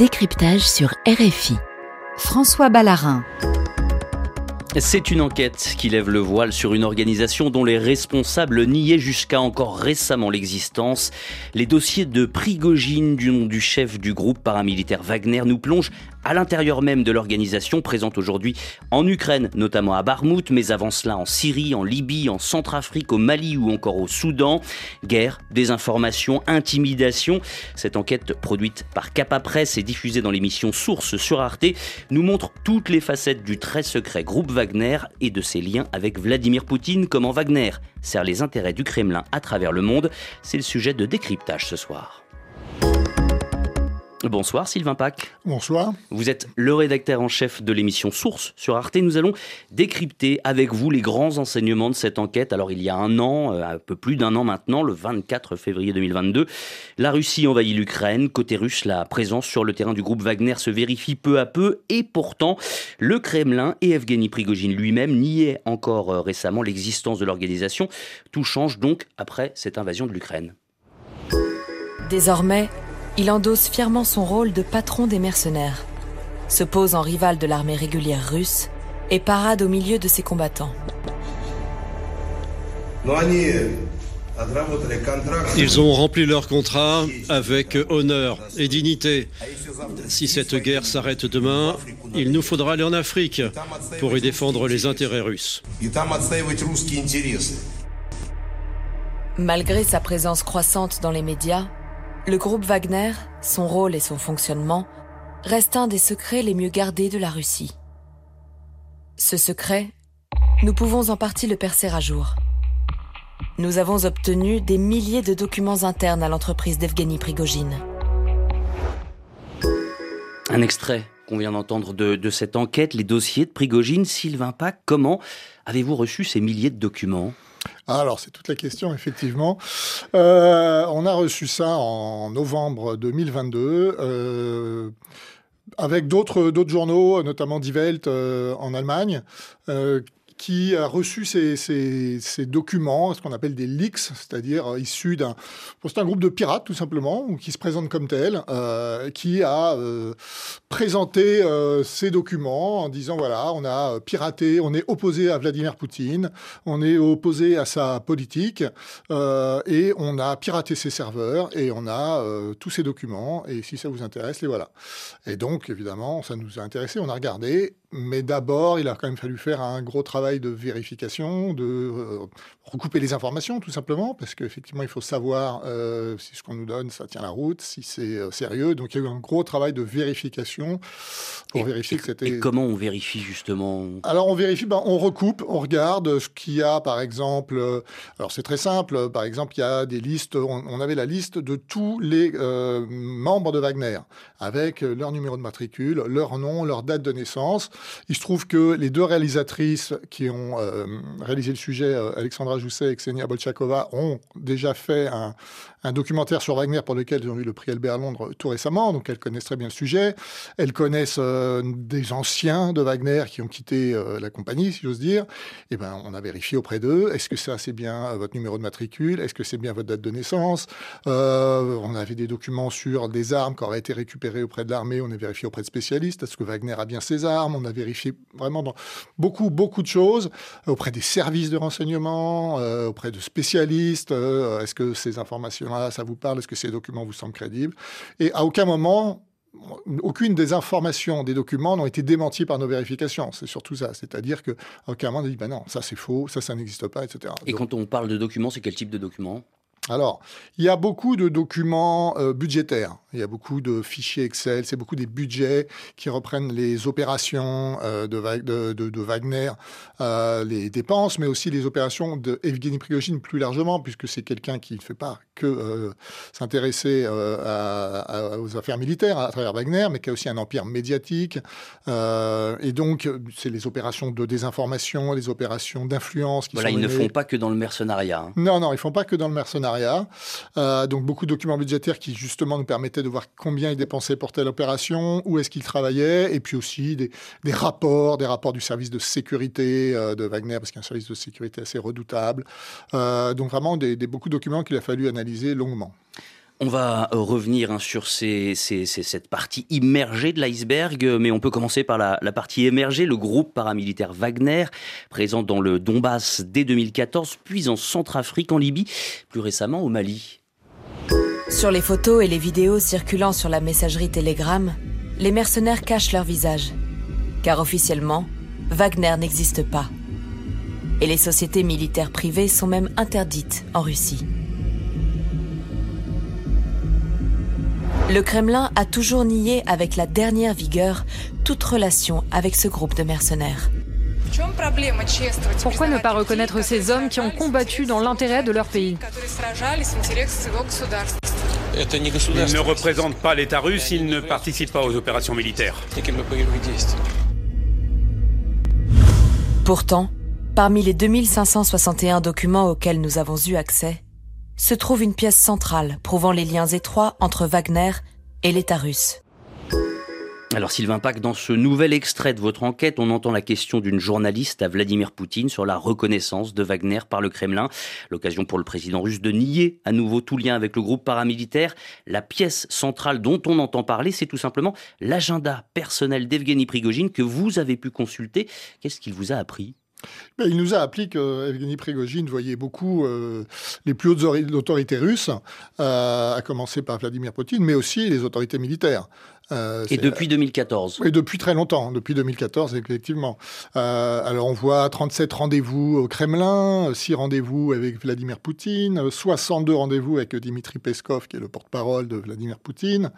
décryptage sur RFI. François Ballarin. C'est une enquête qui lève le voile sur une organisation dont les responsables niaient jusqu'à encore récemment l'existence. Les dossiers de Prigogine, du nom du chef du groupe paramilitaire Wagner, nous plongent à l'intérieur même de l'organisation présente aujourd'hui en Ukraine, notamment à Barmout, mais avant cela en Syrie, en Libye, en Centrafrique, au Mali ou encore au Soudan. Guerre, désinformation, intimidation. Cette enquête produite par Capa Press et diffusée dans l'émission Source sur Arte nous montre toutes les facettes du très secret groupe Wagner et de ses liens avec Vladimir Poutine, comment Wagner sert les intérêts du Kremlin à travers le monde. C'est le sujet de décryptage ce soir. Bonsoir Sylvain Pac. Bonsoir. Vous êtes le rédacteur en chef de l'émission Source sur Arte. Nous allons décrypter avec vous les grands enseignements de cette enquête. Alors il y a un an, euh, un peu plus d'un an maintenant, le 24 février 2022, la Russie envahit l'Ukraine. Côté russe, la présence sur le terrain du groupe Wagner se vérifie peu à peu et pourtant le Kremlin et Evgeny Prigogine lui-même niaient encore euh, récemment l'existence de l'organisation. Tout change donc après cette invasion de l'Ukraine. Désormais, il endosse fièrement son rôle de patron des mercenaires, se pose en rival de l'armée régulière russe et parade au milieu de ses combattants. Ils ont rempli leur contrat avec honneur et dignité. Si cette guerre s'arrête demain, il nous faudra aller en Afrique pour y défendre les intérêts russes. Malgré sa présence croissante dans les médias, le groupe Wagner, son rôle et son fonctionnement, reste un des secrets les mieux gardés de la Russie. Ce secret, nous pouvons en partie le percer à jour. Nous avons obtenu des milliers de documents internes à l'entreprise d'Evgeny Prigogine. Un extrait qu'on vient d'entendre de, cette enquête, les dossiers de Prigogine. Sylvain Pac, comment avez-vous reçu ces milliers de documents? Alors, c'est toute la question, effectivement. Euh, on a reçu ça en novembre 2022. Euh, avec d'autres journaux, notamment Die Welt euh, en Allemagne, qui a reçu ces, documents, ce qu'on appelle des leaks, c'est-à-dire euh, issus d'un... C'est un groupe de pirates, tout simplement, qui se présente comme tel, euh, qui a euh, présenté ces documents en disant, voilà, on a piraté, on est opposé à Vladimir Poutine, on est opposé à sa politique, et on a piraté ses serveurs, et on a tous ces documents, et si ça vous intéresse, les voilà. Et donc, évidemment, ça nous a intéressé, on a regardé, mais d'abord, il a quand même fallu faire un gros travail de vérification, de euh, recouper les informations, tout simplement, parce qu'effectivement, il faut savoir euh, si ce qu'on nous donne, ça tient la route, si c'est euh, sérieux. Donc, il y a eu un gros travail de vérification pour et, vérifier et, que c'était... Et comment on vérifie, justement? Alors, on vérifie, ben, on recoupe, on regarde ce qu'il y a, par exemple... Alors, c'est très simple. Par exemple, il y a des listes... On, on avait la liste de tous les membres de Wagner, avec leur numéro de matricule, leur nom, leur date de naissance. Il se trouve que les deux réalisatrices qui ont euh, réalisé le sujet, euh, Alexandra Jousset et Ksenia Bolchakova, ont déjà fait un, documentaire sur Wagner pour lequel ils ont eu le prix Albert Londres tout récemment, donc elles connaissent très bien le sujet. Elles connaissent euh, des anciens de Wagner qui ont quitté la compagnie, si j'ose dire. Et ben, on a vérifié auprès d'eux, est-ce que ça c'est bien votre numéro de matricule, est-ce que c'est bien votre date de naissance? on avait des documents sur des armes qui auraient été récupérées auprès de l'armée, on a vérifié auprès de spécialistes, est-ce que Wagner a bien ses armes, vérifié vraiment dans beaucoup, beaucoup de choses auprès des services de renseignement, euh, auprès de spécialistes. Euh, Est-ce que ces informations-là, ça vous parle Est-ce que ces documents vous semblent crédibles? Et à aucun moment, aucune des informations des documents n'ont été démenties par nos vérifications. C'est surtout ça. C'est-à-dire qu'à aucun moment on a dit, ben non, ça c'est faux, ça, ça n'existe pas, etc. Et Donc, quand on parle de documents, c'est quel type de documents? Alors, il y a beaucoup de documents euh, budgétaires, il y a beaucoup de fichiers Excel, c'est beaucoup des budgets qui reprennent les opérations euh, de, de, de, de, Wagner, euh, les dépenses, mais aussi les opérations de Evgeny Prigogine plus largement, puisque c'est quelqu'un qui ne fait pas que s'intéresser aux affaires militaires à travers Wagner, mais qui a aussi un empire médiatique. Et donc, c'est les opérations de désinformation, les opérations d'influence. Voilà, ils menées. ne font pas que dans le mercenariat. Hein. Non, non, ils font pas que dans le mercenariat. Euh, donc beaucoup de documents budgétaires qui justement nous permettaient de voir combien ils dépensaient pour telle opération, où est-ce qu'ils travaillaient, et puis aussi des, rapports, des rapports du service de sécurité euh, de Wagner, parce qu'il y a un service de sécurité assez redoutable. Euh, donc vraiment beaucoup de documents qu'il a fallu analyser longuement. On va euh, revenir hein, sur cette partie immergée de l'iceberg, mais on peut commencer par la, partie émergée, le groupe paramilitaire Wagner, présent dans le Donbass dès 2014, puis en Centrafrique, en Libye, plus récemment au Mali. Sur les photos et les vidéos circulant sur la messagerie Telegram, les mercenaires cachent leur visage, car officiellement, Wagner n'existe pas. Et les sociétés militaires privées sont même interdites en Russie. Le Kremlin a toujours nié avec la dernière vigueur toute relation avec ce groupe de mercenaires. Pourquoi ne pas reconnaître ces hommes qui ont combattu dans l'intérêt de leur pays Ils ne représentent pas l'État russe, ils ne participent pas aux opérations militaires. Pourtant, parmi les 2561 documents auxquels nous avons eu accès, se trouve une pièce centrale prouvant les liens étroits entre Wagner et l'État russe. Alors Sylvain Pack, dans ce nouvel extrait de votre enquête, on entend la question d'une journaliste à Vladimir Poutine sur la reconnaissance de Wagner par le Kremlin. L'occasion pour le président russe de nier à nouveau tout lien avec le groupe paramilitaire. La pièce centrale dont on entend parler, c'est tout simplement l'agenda personnel d'Evgeny Prigogine que vous avez pu consulter. Qu'est-ce qu'il vous a appris? Ben, il nous a appris que Evgeny Prigogine voyait beaucoup euh, les plus hautes autorités russes, euh, à commencer par Vladimir Poutine, mais aussi les autorités militaires. Euh, et depuis 2014 Et depuis très longtemps, depuis 2014, effectivement. Euh, alors on voit 37 rendez-vous au Kremlin, 6 rendez-vous avec Vladimir Poutine, 62 rendez-vous avec Dimitri Peskov, qui est le porte-parole de Vladimir Poutine,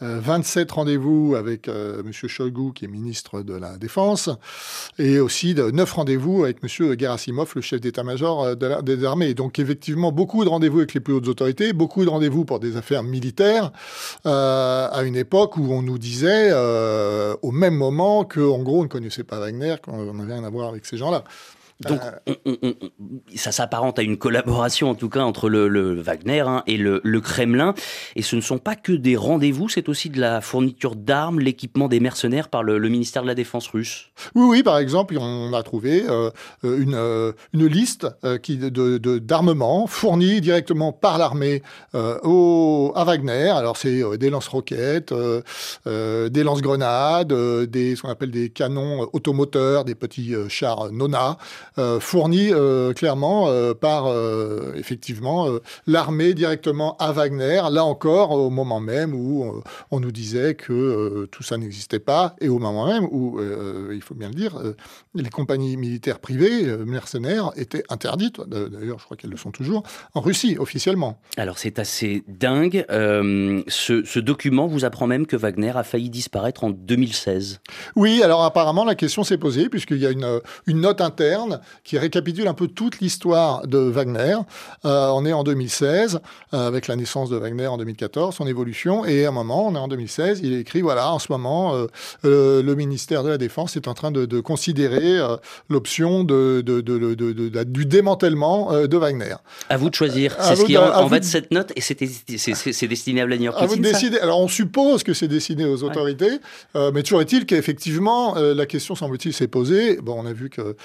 27 euh, rendez-vous avec M. Shoigu, qui est ministre de la Défense, et aussi 9 rendez-vous avec M. Gerasimov, le chef d'état-major des armées. Donc effectivement, beaucoup de rendez-vous avec les plus hautes autorités, beaucoup de rendez-vous pour des affaires militaires, à une époque où on nous disait euh, au même moment qu'en gros, on ne connaissait pas Wagner, qu'on n'avait rien à voir avec ces gens-là. Donc, euh, ça s'apparente à une collaboration, en tout cas, entre le, Wagner hein, et le, Kremlin. Et ce ne sont pas que des rendez-vous, c'est aussi de la fourniture d'armes, l'équipement des mercenaires par le, ministère de la Défense russe. Oui, oui, par exemple, on a trouvé euh, une, euh, une, liste qui, de, d'armements fournis directement par l'armée à Wagner. Alors, c'est des lance-roquettes, des lance-grenades, des, ce qu'on appelle des canons automoteurs, des petits chars Nona. Euh, fourni euh, clairement euh, par effectivement l'armée directement à Wagner. Là encore, au moment même où on nous disait que tout ça n'existait pas, et au moment même où, il faut bien le dire, les compagnies militaires privées, mercenaires, étaient interdites. D'ailleurs, je crois qu'elles le sont toujours en Russie officiellement. Alors c'est assez dingue. ce, ce document vous apprend même que Wagner a failli disparaître en 2016. Oui, alors apparemment la question s'est posée puisqu'il y a une, une note interne qui récapitule un peu toute l'histoire de Wagner. Euh, on est en 2016, euh, avec la naissance de Wagner en 2014, son évolution, et à un moment, on est en 2016, il écrit, voilà, en ce moment, euh, le ministère de la Défense est en train de, considérer l'option de, du démantèlement de Wagner. À vous de choisir. C'est ce qui est en, bas de cette note, et c'est destiné à Vladimir Poutine, à vous de décider. Alors, on suppose que c'est destiné aux autorités, mais toujours est-il qu'effectivement, la question, semble-t-il, s'est posée. Bon, on a vu que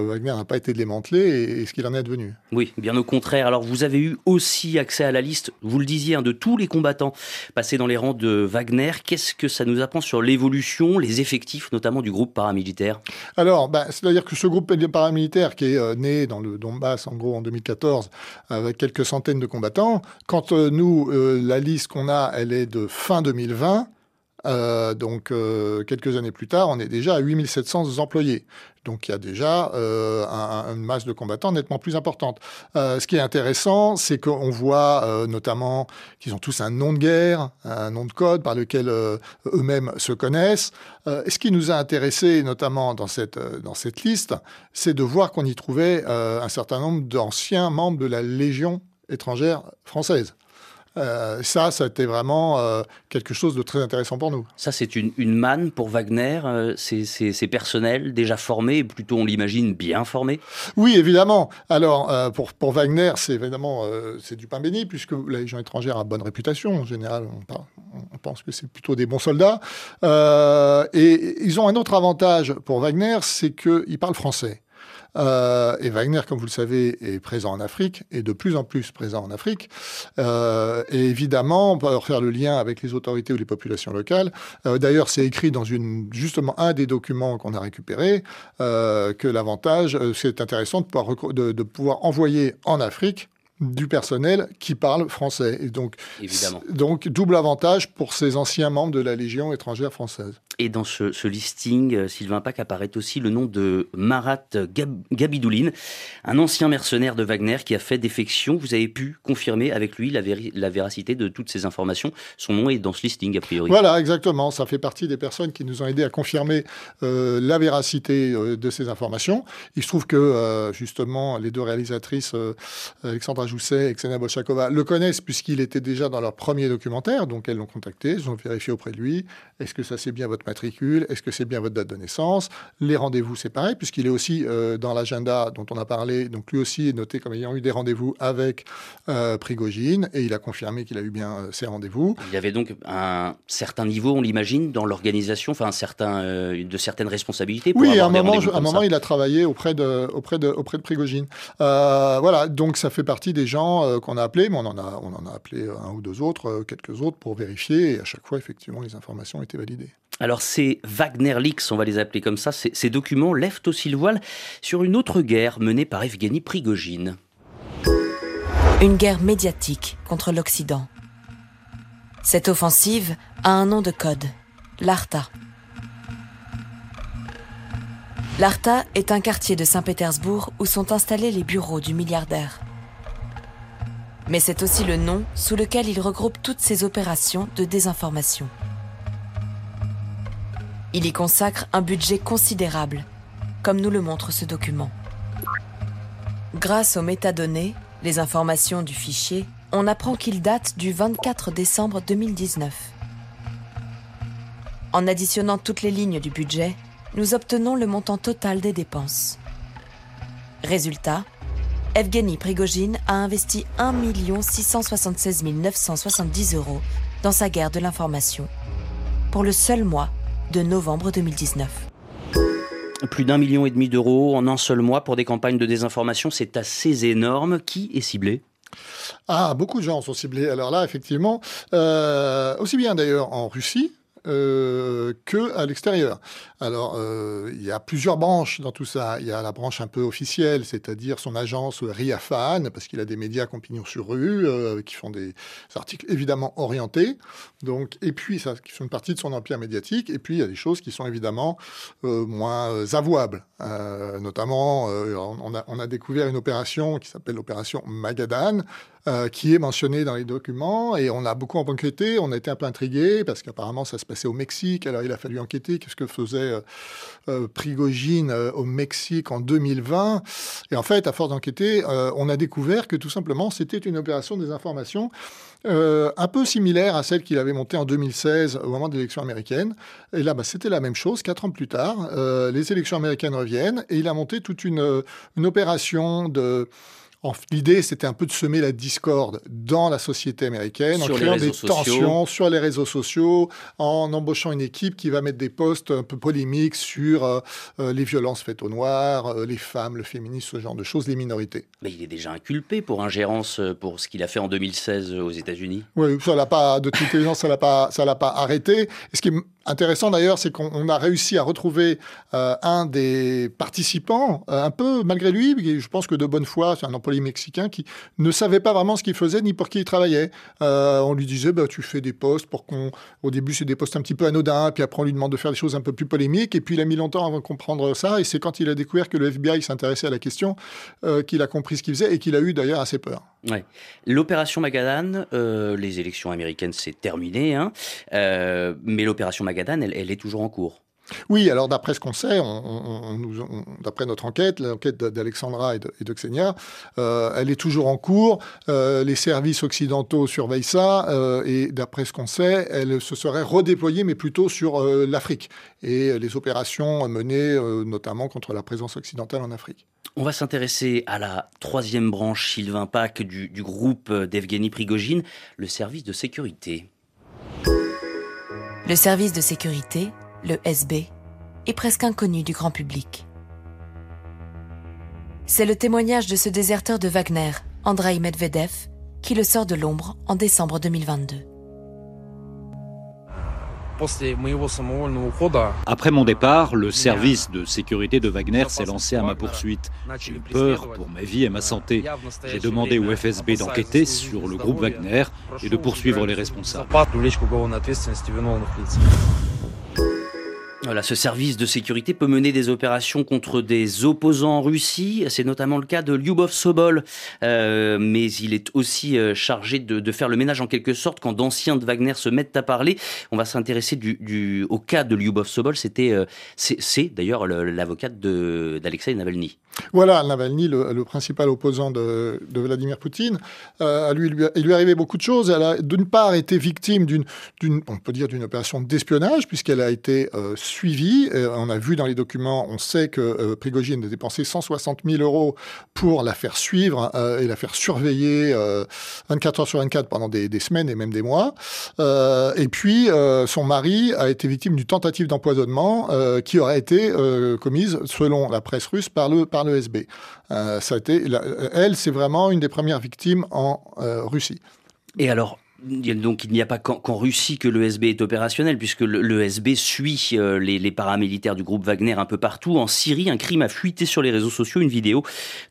Wagner n'a pas été démantelé et, ce qu'il en est devenu. Oui, bien au contraire. Alors vous avez eu aussi accès à la liste, vous le disiez, hein, de tous les combattants passés dans les rangs de Wagner. Qu'est-ce que ça nous apprend sur l'évolution, les effectifs notamment du groupe paramilitaire? Alors, bah, c'est-à-dire que ce groupe paramilitaire qui est euh, né dans le Donbass en gros en 2014 avec quelques centaines de combattants, quand euh, nous, euh, la liste qu'on a, elle est de fin 2020, euh, donc, euh, quelques années plus tard, on est déjà à 8700 employés. Donc, il y a déjà euh, une masse de combattants nettement plus importante. ce qui est intéressant, c'est qu'on voit notamment qu'ils ont tous un nom de guerre, un nom de code par lequel eux-mêmes se connaissent. ce qui nous a intéressé, notamment dans cette, dans cette liste, c'est de voir qu'on y trouvait un certain nombre d'anciens membres de la Légion étrangère française. Euh, ça, ça a été vraiment euh, quelque chose de très intéressant pour nous. Ça, c'est une, manne pour Wagner. Euh, c'est personnel, déjà formé, plutôt on l'imagine bien formé? Oui, évidemment. Alors, pour, pour Wagner, c'est évidemment c'est du pain béni, puisque la Légion étrangère a bonne réputation. En général, on, on pense que c'est plutôt des bons soldats. et ils ont un autre avantage pour Wagner, c'est qu'ils parlent français. Euh, et Wagner, comme vous le savez, est présent en Afrique et de plus en plus présent en Afrique. Euh, et évidemment, on peut faire le lien avec les autorités ou les populations locales. Euh, d'ailleurs, c'est écrit dans une, justement un des documents qu'on a récupéré que l'avantage, c'est intéressant de pouvoir, de pouvoir envoyer en Afrique du personnel qui parle français. Et donc, Évidemment. donc, double avantage pour ces anciens membres de la Légion étrangère française. Et dans ce, listing, euh, Sylvain Pack apparaît aussi le nom de Marat Gabidouline, un ancien mercenaire de Wagner qui a fait défection. Vous avez pu confirmer avec lui la, véracité de toutes ces informations. Son nom est dans ce listing, a priori. Voilà, exactement. Ça fait partie des personnes qui nous ont aidés à confirmer euh, la véracité euh, de ces informations. Il se trouve que, justement, les deux réalisatrices, Alexandra Jousset et Xenia Bolchakova, le connaissent puisqu'il était déjà dans leur premier documentaire. Donc, elles l'ont contacté, elles ont vérifié auprès de lui. Est-ce que ça c'est bien votre matricule Est-ce que c'est bien votre date de naissance? Les rendez-vous, c'est pareil, puisqu'il est aussi euh, dans l'agenda dont on a parlé. Donc lui aussi est noté comme ayant eu des rendez-vous avec euh, Prigogine, et il a confirmé qu'il a eu bien euh, ces rendez-vous. Il y avait donc un certain niveau, on l'imagine, dans l'organisation, enfin un certain, de certaines responsabilités. Pour oui, à un moment, un moment il a travaillé auprès de, auprès de, auprès de Prigogine. voilà, donc ça fait partie des gens qu'on a appelés, mais on en a, on en a appelé un ou deux autres, quelques autres pour vérifier, et à chaque fois, effectivement, les informations étaient validées. Alors ces Wagner Leaks, on va les appeler comme ça, ces, documents lèvent aussi le voile sur une autre guerre menée par Evgeny Prigogine. Une guerre médiatique contre l'Occident. Cette offensive a un nom de code, l'Arta. L'Arta est un quartier de Saint-Pétersbourg où sont installés les bureaux du milliardaire. Mais c'est aussi le nom sous lequel il regroupe toutes ses opérations de désinformation. Il y consacre un budget considérable, comme nous le montre ce document. Grâce aux métadonnées, les informations du fichier, on apprend qu'il date du 24 décembre 2019. En additionnant toutes les lignes du budget, nous obtenons le montant total des dépenses. Résultat, Evgeny Prigogine a investi 1 676 970 euros dans sa guerre de l'information pour le seul mois de novembre 2019. Plus d'un million et demi d'euros en un seul mois pour des campagnes de désinformation, c'est assez énorme. Qui est ciblé? Ah, beaucoup de gens sont ciblés. Alors là, effectivement, euh, aussi bien d'ailleurs en Russie, euh, que à l'extérieur. Alors, euh, il y a plusieurs branches dans tout ça. Il y a la branche un peu officielle, c'est-à-dire son agence Riafan, parce qu'il a des médias compagnon sur rue, euh, qui font des articles évidemment orientés. Donc, et puis, ça, qui font une partie de son empire médiatique. Et puis, il y a des choses qui sont évidemment moins avouables. notamment, on, a, découvert une opération qui s'appelle l'opération Magadan, qui est mentionnée dans les documents. Et on a beaucoup enquêté, on a été un peu intrigué, parce qu'apparemment, ça se passe c'est au Mexique. Alors il a fallu enquêter. Qu'est-ce que faisait euh, euh, Prigogine euh, au Mexique en 2020 Et en fait, à force d'enquêter, on a découvert que tout simplement c'était une opération des informations un peu similaire à celle qu'il avait montée en 2016 au moment des élections américaines. Et là, bah, c'était la même chose. Quatre ans plus tard, les élections américaines reviennent et il a monté toute une, une opération de L'idée, c'était un peu de semer la discorde dans la société américaine, en créant des tensions sur les réseaux sociaux, en embauchant une équipe qui va mettre des posts un peu polémiques sur euh, euh, les violences faites aux Noirs, euh, les femmes, le féminisme, ce genre de choses, les minorités. Mais il est déjà inculpé pour ingérence pour ce qu'il a fait en 2016 aux États-Unis. Oui, ça l'a pas, de toute évidence, ça l'a pas, ça l'a pas arrêté. Et ce qui est intéressant d'ailleurs, c'est qu'on a réussi à retrouver un des participants, un peu malgré lui, je pense que de bonne foi, c'est un mexicain qui ne savait pas vraiment ce qu'il faisait ni pour qui il travaillait. Euh, on lui disait, bah, tu fais des postes pour qu'on. Au début, c'est des postes un petit peu anodins, puis après, on lui demande de faire des choses un peu plus polémiques. Et puis, il a mis longtemps avant de comprendre ça. Et c'est quand il a découvert que le FBI s'intéressait à la question euh, qu'il a compris ce qu'il faisait et qu'il a eu d'ailleurs assez peur. L'opération Magadan, euh, les élections américaines, c'est terminé. Hein. mais l'opération Magadan, elle est toujours en cours. Oui, alors d'après ce qu'on sait, d'après notre enquête, l'enquête d'Alexandra et, de, Xenia, euh, elle est toujours en cours. Euh, les services occidentaux surveillent ça euh, et d'après ce qu'on sait, elle se serait redéployée, mais plutôt sur l'Afrique et les opérations menées notamment contre la présence occidentale en Afrique. On va s'intéresser à la troisième branche Sylvain Pack du, du groupe d'Evgeny Prigogine, le service de sécurité. Le service de sécurité le SB, est presque inconnu du grand public. C'est le témoignage de ce déserteur de Wagner, Andrei Medvedev, qui le sort de l'ombre en décembre 2022. Après mon départ, le service de sécurité de Wagner s'est lancé à ma poursuite. J'ai eu peur pour ma vie et ma santé. J'ai demandé au FSB d'enquêter sur le groupe Wagner et de poursuivre les responsables. Voilà, ce service de sécurité peut mener des opérations contre des opposants en Russie. C'est notamment le cas de Lyubov Sobol. Euh, mais il est aussi euh, chargé de, de, faire le ménage en quelque sorte quand d'anciens de Wagner se mettent à parler. On va s'intéresser du, du, au cas de Lyubov Sobol. C'était, euh, c'est d'ailleurs l'avocate d'Alexei Navalny. Voilà, Navalny, le, le principal opposant de, Vladimir Poutine. Euh, lui, lui, il lui arrivait beaucoup de choses. Elle a d'une part été victime d'une, on peut dire, d'une opération d'espionnage puisqu'elle a été euh, suivi. on a vu dans les documents, on sait que euh, Prigogine a dépensé 160 000 euros pour la faire suivre euh, et la faire surveiller 24 euh, heures sur 24 pendant des, des semaines et même des mois. et puis, son mari a été victime d'une tentative d'empoisonnement qui aurait été commise, selon la presse russe, par le par l'ESB. ça a été, elle, c'est vraiment une des premières victimes en Russie. Et alors, donc il n'y a pas qu'en Russie que l'ESB est opérationnel, puisque l'ESB suit euh, les, les, paramilitaires du groupe Wagner un peu partout. En Syrie, un crime a fuité sur les réseaux sociaux, une vidéo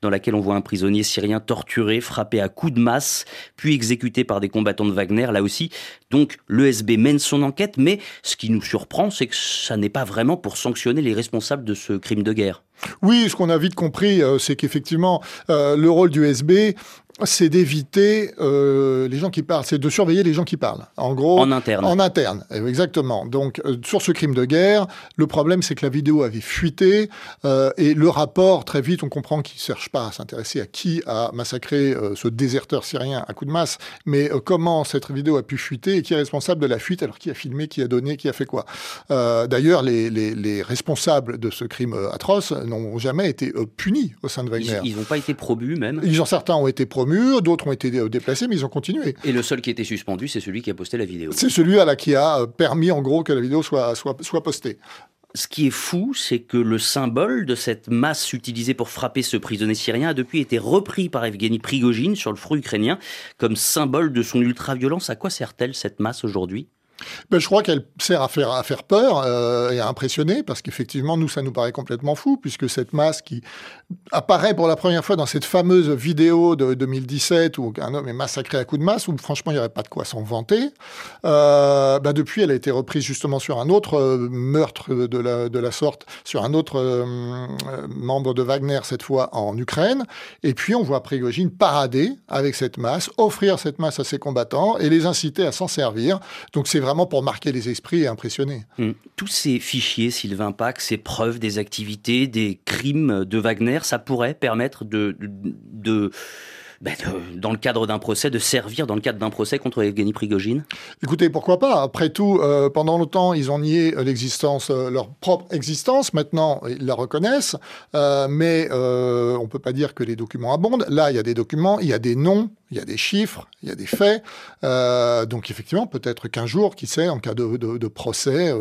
dans laquelle on voit un prisonnier syrien torturé, frappé à coups de masse, puis exécuté par des combattants de Wagner, là aussi. Donc l'ESB mène son enquête, mais ce qui nous surprend, c'est que ça n'est pas vraiment pour sanctionner les responsables de ce crime de guerre. Oui, ce qu'on a vite compris, euh, c'est qu'effectivement, euh, le rôle du SB, c'est d'éviter euh, les gens qui parlent, c'est de surveiller les gens qui parlent. En gros, en interne. En interne, exactement. Donc, euh, sur ce crime de guerre, le problème, c'est que la vidéo avait fuité euh, et le rapport, très vite, on comprend qu'il ne cherche pas à s'intéresser à qui a massacré euh, ce déserteur syrien à coup de masse, mais euh, comment cette vidéo a pu fuiter et qui est responsable de la fuite, alors qui a filmé, qui a donné, qui a fait quoi. Euh, D'ailleurs, les, les, les, responsables de ce crime atroce n'ont jamais été punis au sein de Wagner. Ils n'ont pas été promus même. Ils ont certains ont été d'autres ont été déplacés, mais ils ont continué. Et le seul qui été suspendu, c'est celui qui a posté la vidéo. C'est celui à la qui a permis, en gros, que la vidéo soit, soit, soit postée. Ce qui est fou, c'est que le symbole de cette masse utilisée pour frapper ce prisonnier syrien a depuis été repris par Evgeny Prigogine sur le front ukrainien comme symbole de son ultra-violence. À quoi sert-elle cette masse aujourd'hui? Ben, je crois qu'elle sert à faire, à faire peur euh, et à impressionner, parce qu'effectivement, nous, ça nous paraît complètement fou, puisque cette masse qui apparaît pour la première fois dans cette fameuse vidéo de 2017 où un homme est massacré à coups de masse, où franchement, il n'y aurait pas de quoi s'en vanter, euh, ben, depuis, elle a été reprise justement sur un autre euh, meurtre de la, de la sorte, sur un autre membre de Wagner, cette fois en Ukraine, et puis on voit Prigogine parader avec cette masse, offrir cette masse à ses combattants et les inciter à s'en servir. Donc c'est vraiment pour marquer les esprits et impressionner. Mmh. Tous ces fichiers, Sylvain Pack, ces preuves des activités, des crimes de Wagner, ça pourrait permettre de ben, de, dans le cadre d'un procès, de servir dans le cadre d'un procès contre Evgeny Prigogine Écoutez, pourquoi pas? Après tout, euh, pendant longtemps, ils ont nié euh, leur propre existence. Maintenant, ils la reconnaissent. Euh, mais euh, on peut pas dire que les documents abondent. Là, il y a des documents, il y a des noms, il y a des chiffres, il y a des faits. Euh, donc effectivement, peut-être qu'un jour, qui sait, en cas de, de procès,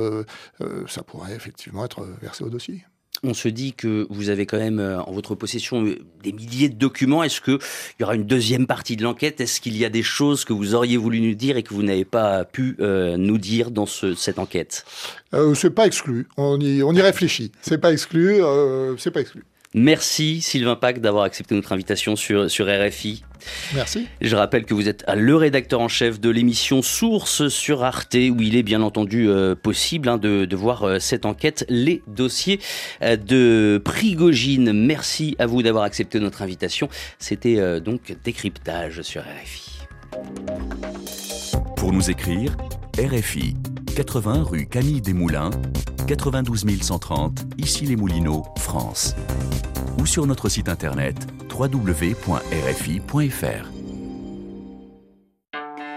ça pourrait effectivement être versé au dossier on se dit que vous avez quand même en votre possession des milliers de documents. Est-ce qu'il y aura une deuxième partie de l'enquête? Est-ce qu'il y a des choses que vous auriez voulu nous dire et que vous n'avez pas pu euh, nous dire dans ce, cette enquête? Euh, C'est pas exclu. On y, on y réfléchit. C'est pas exclu. Euh, c'est pas exclu. Merci Sylvain Pack d'avoir accepté notre invitation sur, sur RFI. Merci. Je rappelle que vous êtes le rédacteur en chef de l'émission Source sur Arte, où il est bien entendu euh, possible hein, de, de, voir euh, cette enquête, les dossiers euh, de Prigogine. Merci à vous d'avoir accepté notre invitation. C'était donc décryptage sur RFI. Pour nous écrire, RFI 80 rue Camille Desmoulins, 92 130, ici les Moulineaux, France. Ou sur notre site internet www.rfi.fr.